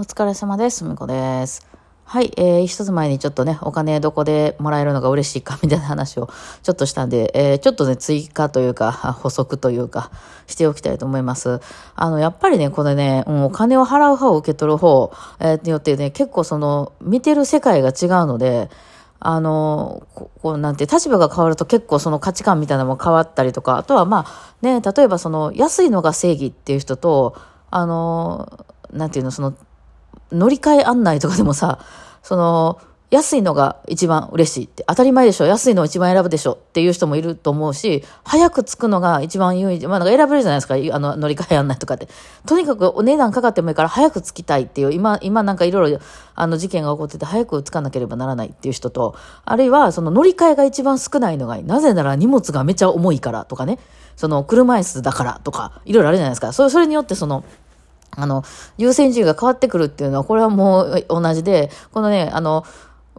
お疲れ様です。みこです。はい、えー、一つ前にちょっとね、お金どこでもらえるのが嬉しいかみたいな話をちょっとしたんで、えー、ちょっとね、追加というか、補足というか、しておきたいと思います。あの、やっぱりね、これね、うん、お金を払う方を受け取る方、えー、によってね、結構その、見てる世界が違うので、あの、ここうなんて、立場が変わると結構その価値観みたいなのも変わったりとか、あとはまあ、ね、例えばその、安いのが正義っていう人と、あの、なんていうの、その、乗り換え案内とかでもさ、その、安いのが一番嬉しいって、当たり前でしょ安いのを一番選ぶでしょっていう人もいると思うし、早く着くのが一番優位、まあなんか選べるじゃないですか、あの乗り換え案内とかって。とにかくお値段かかってもいいから早く着きたいっていう、今、今なんかいろいろあの事件が起こってて早く着かなければならないっていう人と、あるいはその乗り換えが一番少ないのがいい。なぜなら荷物がめちゃ重いからとかね、その車椅子だからとか、いろいろあるじゃないですか。それ、それによってその、あの、優先順位が変わってくるっていうのは、これはもう同じで、このね、あの、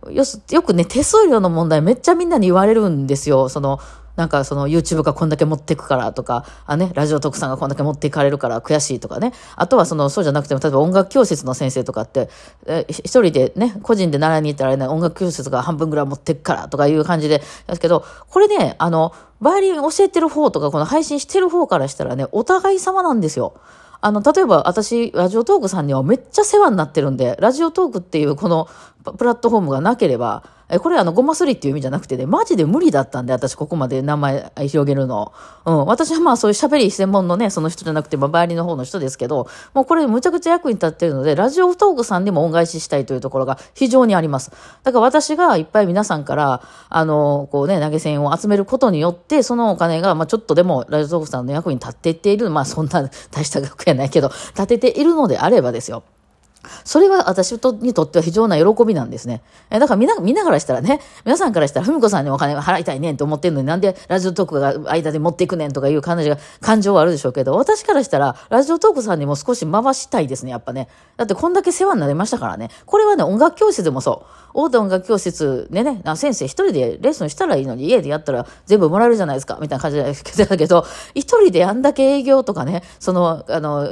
よ、くね、手数料の問題めっちゃみんなに言われるんですよ。その、なんかその YouTube がこんだけ持ってくからとか、あね、ラジオ特産がこんだけ持っていかれるから悔しいとかね。あとはその、そうじゃなくても、例えば音楽教室の先生とかって、え一人でね、個人で習いに行ったらね、音楽教室が半分ぐらい持ってくからとかいう感じで、ですけど、これね、あの、バイオリン教えてる方とか、この配信してる方からしたらね、お互い様なんですよ。あの、例えば私、ラジオトークさんにはめっちゃ世話になってるんで、ラジオトークっていうこのプラットフォームがなければ、え、これあの、ごますりっていう意味じゃなくてね、マジで無理だったんで、私ここまで名前広げるの。うん。私はまあそういう喋り専門のね、その人じゃなくて、まあ、バイオリンの方の人ですけど、もうこれむちゃくちゃ役に立ってるので、ラジオトークさんにも恩返ししたいというところが非常にあります。だから私がいっぱい皆さんから、あの、こうね、投げ銭を集めることによって、そのお金が、まあちょっとでもラジオトークさんの役に立っていっている、まあそんな大した額やないけど、立てているのであればですよ。それは私にとっては非常な喜びなんですね。えだからみんな、みんなからしたらね、皆さんからしたら、ふみこさんにお金が払いたいねんと思ってんのになんでラジオトークが間で持っていくねんとかいう感じが、感情はあるでしょうけど、私からしたら、ラジオトークさんにも少し回したいですね、やっぱね。だってこんだけ世話になりましたからね。これはね、音楽教室でもそう。大手音楽教室でね、先生一人でレッスンしたらいいのに、家でやったら全部もらえるじゃないですか、みたいな感じだけど、一人であんだけ営業とかね、その、あの、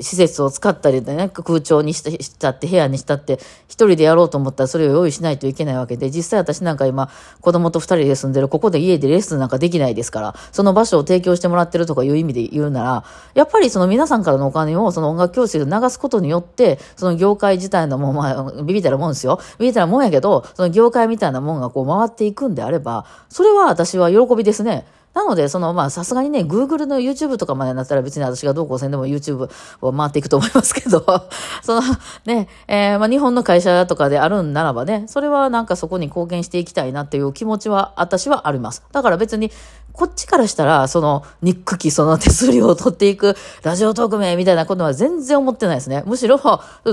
施設を使ったりでね、空調にしたって、部屋にしたって、一人でやろうと思ったらそれを用意しないといけないわけで、実際私なんか今、子供と二人で住んでる、ここで家でレッスンなんかできないですから、その場所を提供してもらってるとかいう意味で言うなら、やっぱりその皆さんからのお金をその音楽教室で流すことによって、その業界自体のもう、まあ、ビビったらもんですよ。ビビたらもんやけど、その業界みたいなもんがこう回っていくんであれば、それは私は喜びですね。なので、その、まあ、さすがにね、Google の YouTube とかまでなったら別に私がどうこうせんでも YouTube を回っていくと思いますけど、その、ね、えー、まあ、日本の会社とかであるんならばね、それはなんかそこに貢献していきたいなっていう気持ちは、私はあります。だから別に、こっちからしたら、その、ニックキその手数料を取っていく、ラジオトーク名みたいなことは全然思ってないですね。むしろ、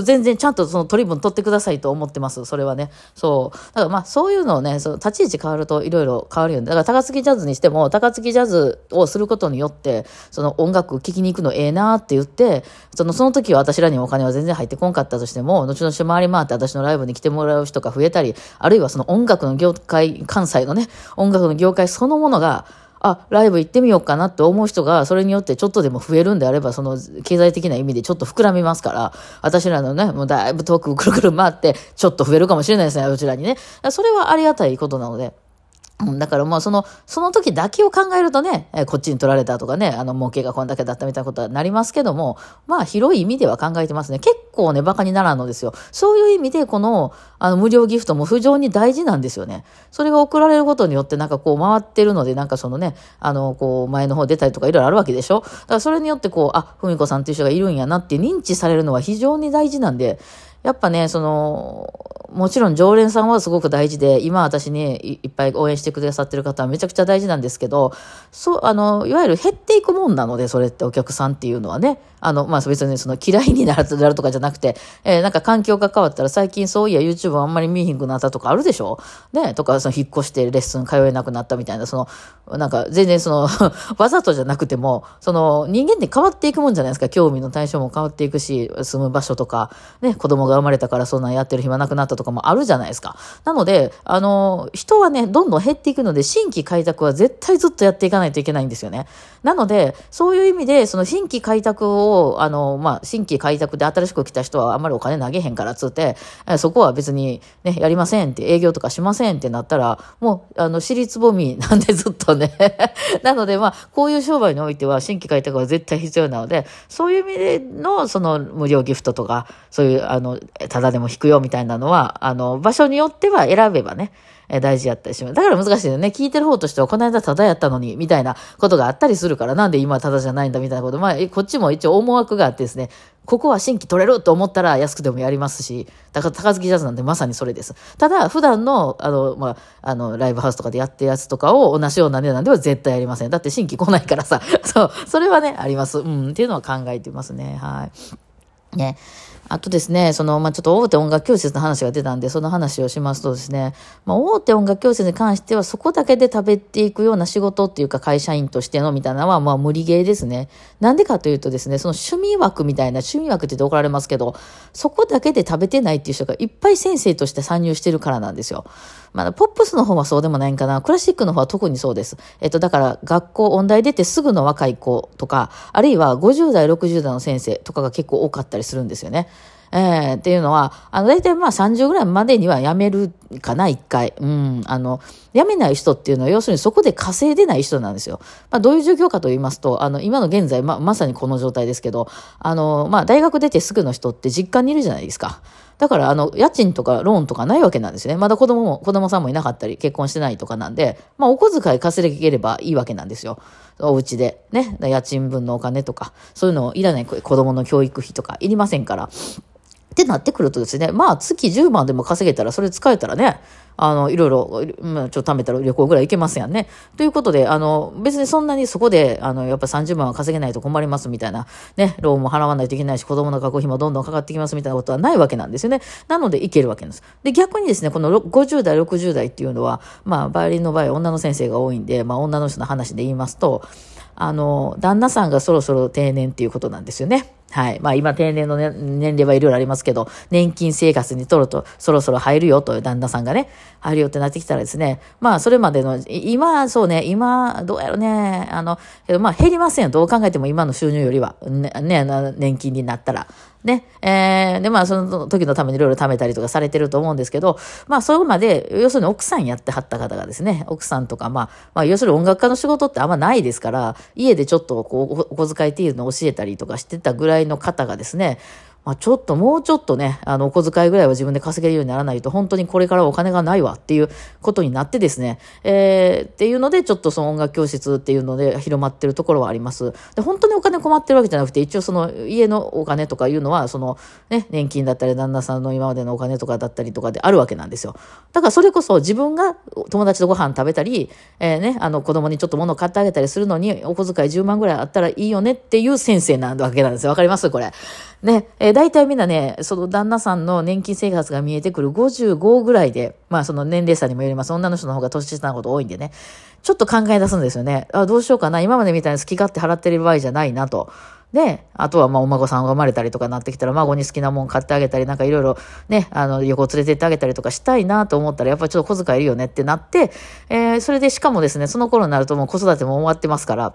全然ちゃんとその取り分取ってくださいと思ってます。それはね。そう。だからまあ、そういうのをね、その立ち位置変わるといろいろ変わるよね。だから高槻ジャズにしても、高槻ジャズをすることによって、その音楽聴きに行くのええなって言って、その、その時は私らにお金は全然入ってこんかったとしても、後々回り回って私のライブに来てもらう人が増えたり、あるいはその音楽の業界、関西のね、音楽の業界そのものが、あ、ライブ行ってみようかなって思う人が、それによってちょっとでも増えるんであれば、その経済的な意味でちょっと膨らみますから、私らのね、もうだいぶ遠くくるくる回って、ちょっと増えるかもしれないですね、うちらにね。それはありがたいことなので。だからもうその、その時だけを考えるとね、えこっちに取られたとかね、あの、儲けがこんだけだったみたいなことはなりますけども、まあ広い意味では考えてますね。結構ね、馬鹿にならんのですよ。そういう意味でこの、あの、無料ギフトも非常に大事なんですよね。それが送られることによってなんかこう回ってるので、なんかそのね、あの、こう前の方出たりとかいろいろあるわけでしょだからそれによってこう、あ、ふみこさんっていう人がいるんやなって認知されるのは非常に大事なんで、やっぱね、その、もちろん常連さんはすごく大事で、今私にいっぱい応援してくださってる方はめちゃくちゃ大事なんですけど、そう、あの、いわゆる減っていくもんなので、それってお客さんっていうのはね、あの、まあ、別にその嫌いになるとかじゃなくて、えー、なんか環境が変わったら最近そういや YouTube あんまり見えひんくなったとかあるでしょ？ね、とか、その引っ越してレッスン通えなくなったみたいな、その、なんか全然その、わざとじゃなくても、その人間って変わっていくもんじゃないですか？興味の対象も変わっていくし、住む場所とか、ね、子供が生まれたからそんなんやってる暇なくなったとかもあるじゃないですか。なので、あの、人はね、どんどん減っていくので、新規開拓は絶対ずっとやっていかないといけないんですよね。なので、そういう意味で、その新規開拓を構、あの、まあ、新規開拓で新しく来た人はあんまりお金投げへんからっつって、そこは別にね、やりませんって、営業とかしませんってなったら、もう、あの、私立ぼみなんでずっとね。なので、まあ、こういう商売においては新規開拓は絶対必要なので、そういう意味での、その、無料ギフトとか、そういう、あの、ただでも引くよみたいなのは、あの、場所によっては選べばね、え大事やったりします。だから難しいよね。聞いてる方としては、この間ただやったのに、みたいなことがあったりするから、なんで今ただじゃないんだみたいなこと。まあ、こっちも一応思惑があってですね、ここは新規取れると思ったら安くでもやりますし、だから高槻ジャズなんでまさにそれです。ただ、普段の、あの、まあ、あの、ライブハウスとかでやってるやつとかを同じような値段では絶対やりません。だって新規来ないからさ、そう、それはね、あります。うん、っていうのは考えてますね。はい。ね。あとですね、その、まあ、ちょっと大手音楽教室の話が出たんで、その話をしますとですね、まあ、大手音楽教室に関しては、そこだけで食べていくような仕事っていうか、会社員としてのみたいなのは、まあ、無理ゲーですね。なんでかというとですね、その趣味枠みたいな、趣味枠って言って怒られますけど、そこだけで食べてないっていう人がいっぱい先生として参入してるからなんですよ。まあ、ポップスの方はそうでもないんかな。クラシックの方は特にそうです。えっと、だから、学校、音大出てすぐの若い子とか、あるいは50代、60代の先生とかが結構多かったりするんですよね。えー、っていうのは、あの、大体まあ30ぐらいまでには辞めるかな、一回。うん。あの、辞めない人っていうのは、要するにそこで稼いでない人なんですよ。まあ、どういう状況かと言いますと、あの、今の現在、ま、まさにこの状態ですけど、あの、まあ、大学出てすぐの人って実家にいるじゃないですか。だから、あの、家賃とかローンとかないわけなんですね。まだ子供も、子供さんもいなかったり、結婚してないとかなんで、まあ、お小遣い稼げればいいわけなんですよ。お家で。ね。家賃分のお金とか、そういうのいらない子供の教育費とかいりませんから。ってなってくるとですね、まあ月10万でも稼げたらそれ使えたらね、あの、いろいろ、まあ、ちょっと貯めたら旅行ぐらい行けますやんね。ということで、あの、別にそんなにそこで、あの、やっぱ30万は稼げないと困りますみたいな、ね、ローンも払わないといけないし、子供の学校費もどんどんかかってきますみたいなことはないわけなんですよね。なので行けるわけです。で、逆にですね、この50代、60代っていうのは、まあ、バイオリンの場合、女の先生が多いんで、まあ、女の人の話で言いますと、あの、旦那さんがそろそろ定年っていうことなんですよね。はい。まあ今定年の、ね、年齢はいろいろありますけど、年金生活にとるとそろそろ入るよという旦那さんがね、入るよってなってきたらですね、まあそれまでの、今、そうね、今、どうやろね、あの、まあ減りませんよ。どう考えても今の収入よりは、ね、ね年金になったら。ね。えー、で、まあ、その時のためにいろいろ貯めたりとかされてると思うんですけど、まあ、それまで、要するに奥さんやってはった方がですね、奥さんとか、まあ、まあ、要するに音楽家の仕事ってあんまないですから、家でちょっとこう、お小遣いっていうのを教えたりとかしてたぐらいの方がですね、まあ、ちょっともうちょっとね、あの、お小遣いぐらいは自分で稼げるようにならないと、本当にこれからお金がないわっていうことになってですね、えー、っていうので、ちょっとその音楽教室っていうので広まってるところはあります。で、本当にお金困ってるわけじゃなくて、一応その家のお金とかいうのは、そのね、年金だったり、旦那さんの今までのお金とかだったりとかであるわけなんですよ。だからそれこそ自分が友達とご飯食べたり、えー、ね、あの子供にちょっと物を買ってあげたりするのに、お小遣い10万ぐらいあったらいいよねっていう先生なわけなんですよ。わかります？これ。ね、えー、大体みんなね、その旦那さんの年金生活が見えてくる55ぐらいで、まあその年齢差にもよります。女の人の方が年下なこと多いんでね、ちょっと考え出すんですよね。あ、どうしようかな。今までみたいに好き勝手払ってる場合じゃないなと。で、あとはまあお孫さんが生まれたりとかなってきたら、孫に好きなもん買ってあげたり、なんかいろいろね、あの、旅行連れてってあげたりとかしたいなと思ったら、やっぱりちょっと小遣いいるよねってなって、えー、それでしかもですね、その頃になるともう子育ても終わってますから、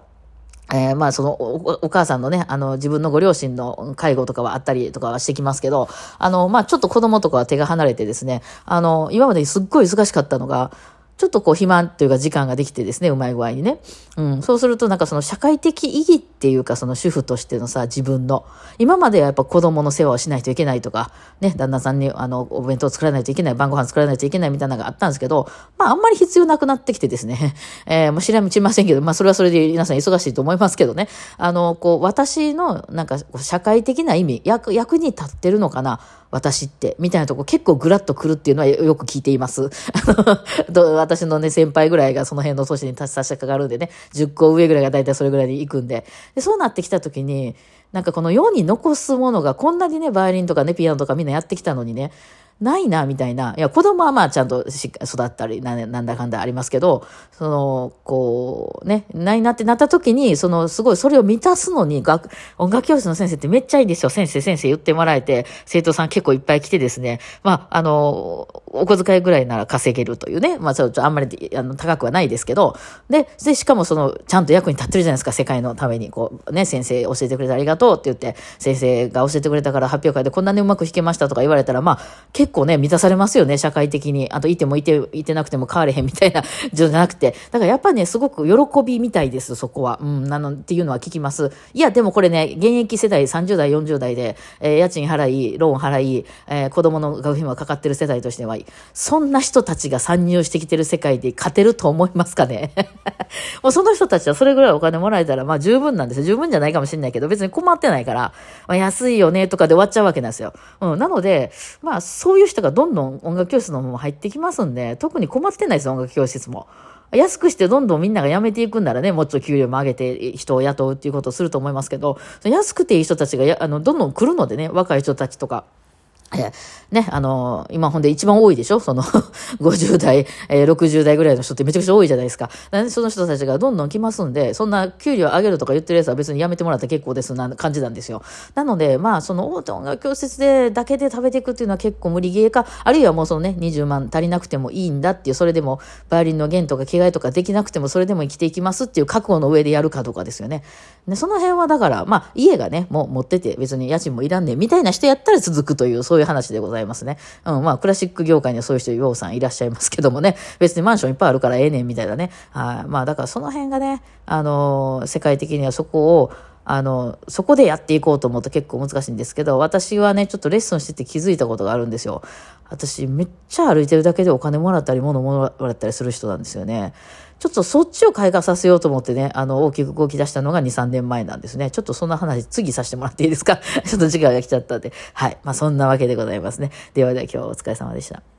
えー、まあそのおお母さんのね、あの自分のご両親の介護とかはあったりとかはしてきますけど、あのまあちょっと子供とかは手が離れてですね、あの今まですっごい忙しかったのが、ちょっとこう暇というか時間ができてですね、うまい具合にね。うん。そうするとなんかその社会的意義っていうかその主婦としてのさ、自分の。今まではやっぱ子供の世話をしないといけないとか、ね、旦那さんにあの、お弁当作らないといけない、晩ご飯作らないといけないみたいなのがあったんですけど、まああんまり必要なくなってきてですね。えー、もう知らみませんけど、まあそれはそれで皆さん忙しいと思いますけどね。あの、こう、私のなんか社会的な意味、役、役に立ってるのかな私って、みたいなとこ結構グラッとくるっていうのはよく聞いています。私のね、先輩ぐらいがその辺の年に立ち差し掛かるんでね、10個上ぐらいが大体それぐらいで行くんで。で、そうなってきた時に、なんかこの世に残すものがこんなにね、バイオリンとかね、ピアノとかみんなやってきたのにね、ないな、みたいな。いや、子供はまあちゃんとし育ったりな、なんだかんだありますけど、その、こう、ね、ないなってなった時に、その、すごいそれを満たすのに、学、音楽教室の先生ってめっちゃいいんですよ。先生、先生言ってもらえて、生徒さん結構いっぱい来てですね、まあ、あの、お小遣いぐらいなら稼げるというね、まあ、ちょっとあんまりあの高くはないですけど、で、で、しかもその、ちゃんと役に立ってるじゃないですか、世界のために、こう、ね、先生教えてくれてありがとうって言って、先生が教えてくれたから発表会でこんなにうまく弾けましたとか言われたら、まあ、結結構ね、満たされますよね、社会的に。あと、いてもいて、いてなくても変われへんみたいな、じゃなくて。だからやっぱね、すごく喜びみたいです、そこは。うん、なの、っていうのは聞きます。いや、でもこれね、現役世代30代、40代で、えー、家賃払い、ローン払い、えー、子供の学費もかかってる世代としては、そんな人たちが参入してきてる世界で勝てると思いますかね？もうその人たちはそれぐらいお金もらえたら、まあ十分なんですよ。十分じゃないかもしれないけど、別に困ってないから、まあ、安いよねとかで終わっちゃうわけなんですよ。うん。なので、まあそうういう人がどんどん音楽教室の方も入ってきますんで、特に困ってないです、音楽教室も。安くしてどんどんみんなが辞めていくんならね、もうちょっと給料も上げて人を雇うっていうことをすると思いますけど、安くていい人たちがやあのどんどん来るのでね、若い人たちとか。えね、あの今ほんで一番多いでしょ？その50代、えー、60代ぐらいの人ってめちゃくちゃ多いじゃないですか。なんでその人たちがどんどん来ますんで、そんな給料上げるとか言ってるやつは別にやめてもらって結構ですな感じなんですよ。なので、まあ、その大手音楽教室でだけで食べていくっていうのは結構無理ゲーか、あるいはもうそのね、20万足りなくてもいいんだっていう、それでもバイオリンの弦とか着替えとかできなくてもそれでも生きていきますっていう覚悟の上でやるかどうかですよね。で、その辺はだから、まあ、家がね、もう持ってて別に家賃もいらんねんみたいな人やったら続くという、そういう話でございますね。うん、まあ、クラシック業界にはそういう人、ようさんいらっしゃいますけどもね、別にマンションいっぱいあるからええねんみたいなね。あまあ、だからその辺がね、あのー、世界的にはそこを、あの、そこでやっていこうと思うと結構難しいんですけど、私はね、ちょっとレッスンしてて気づいたことがあるんですよ。私、めっちゃ歩いてるだけでお金もらったり、物もらったりする人なんですよね。ちょっとそっちを開花させようと思ってね、あの、大きく動き出したのが2、3年前なんですね。ちょっとそんな話、次させてもらっていいですか？ちょっと時間が来ちゃったんで。はい。まあ、そんなわけでございますね。ではでは今日はお疲れ様でした。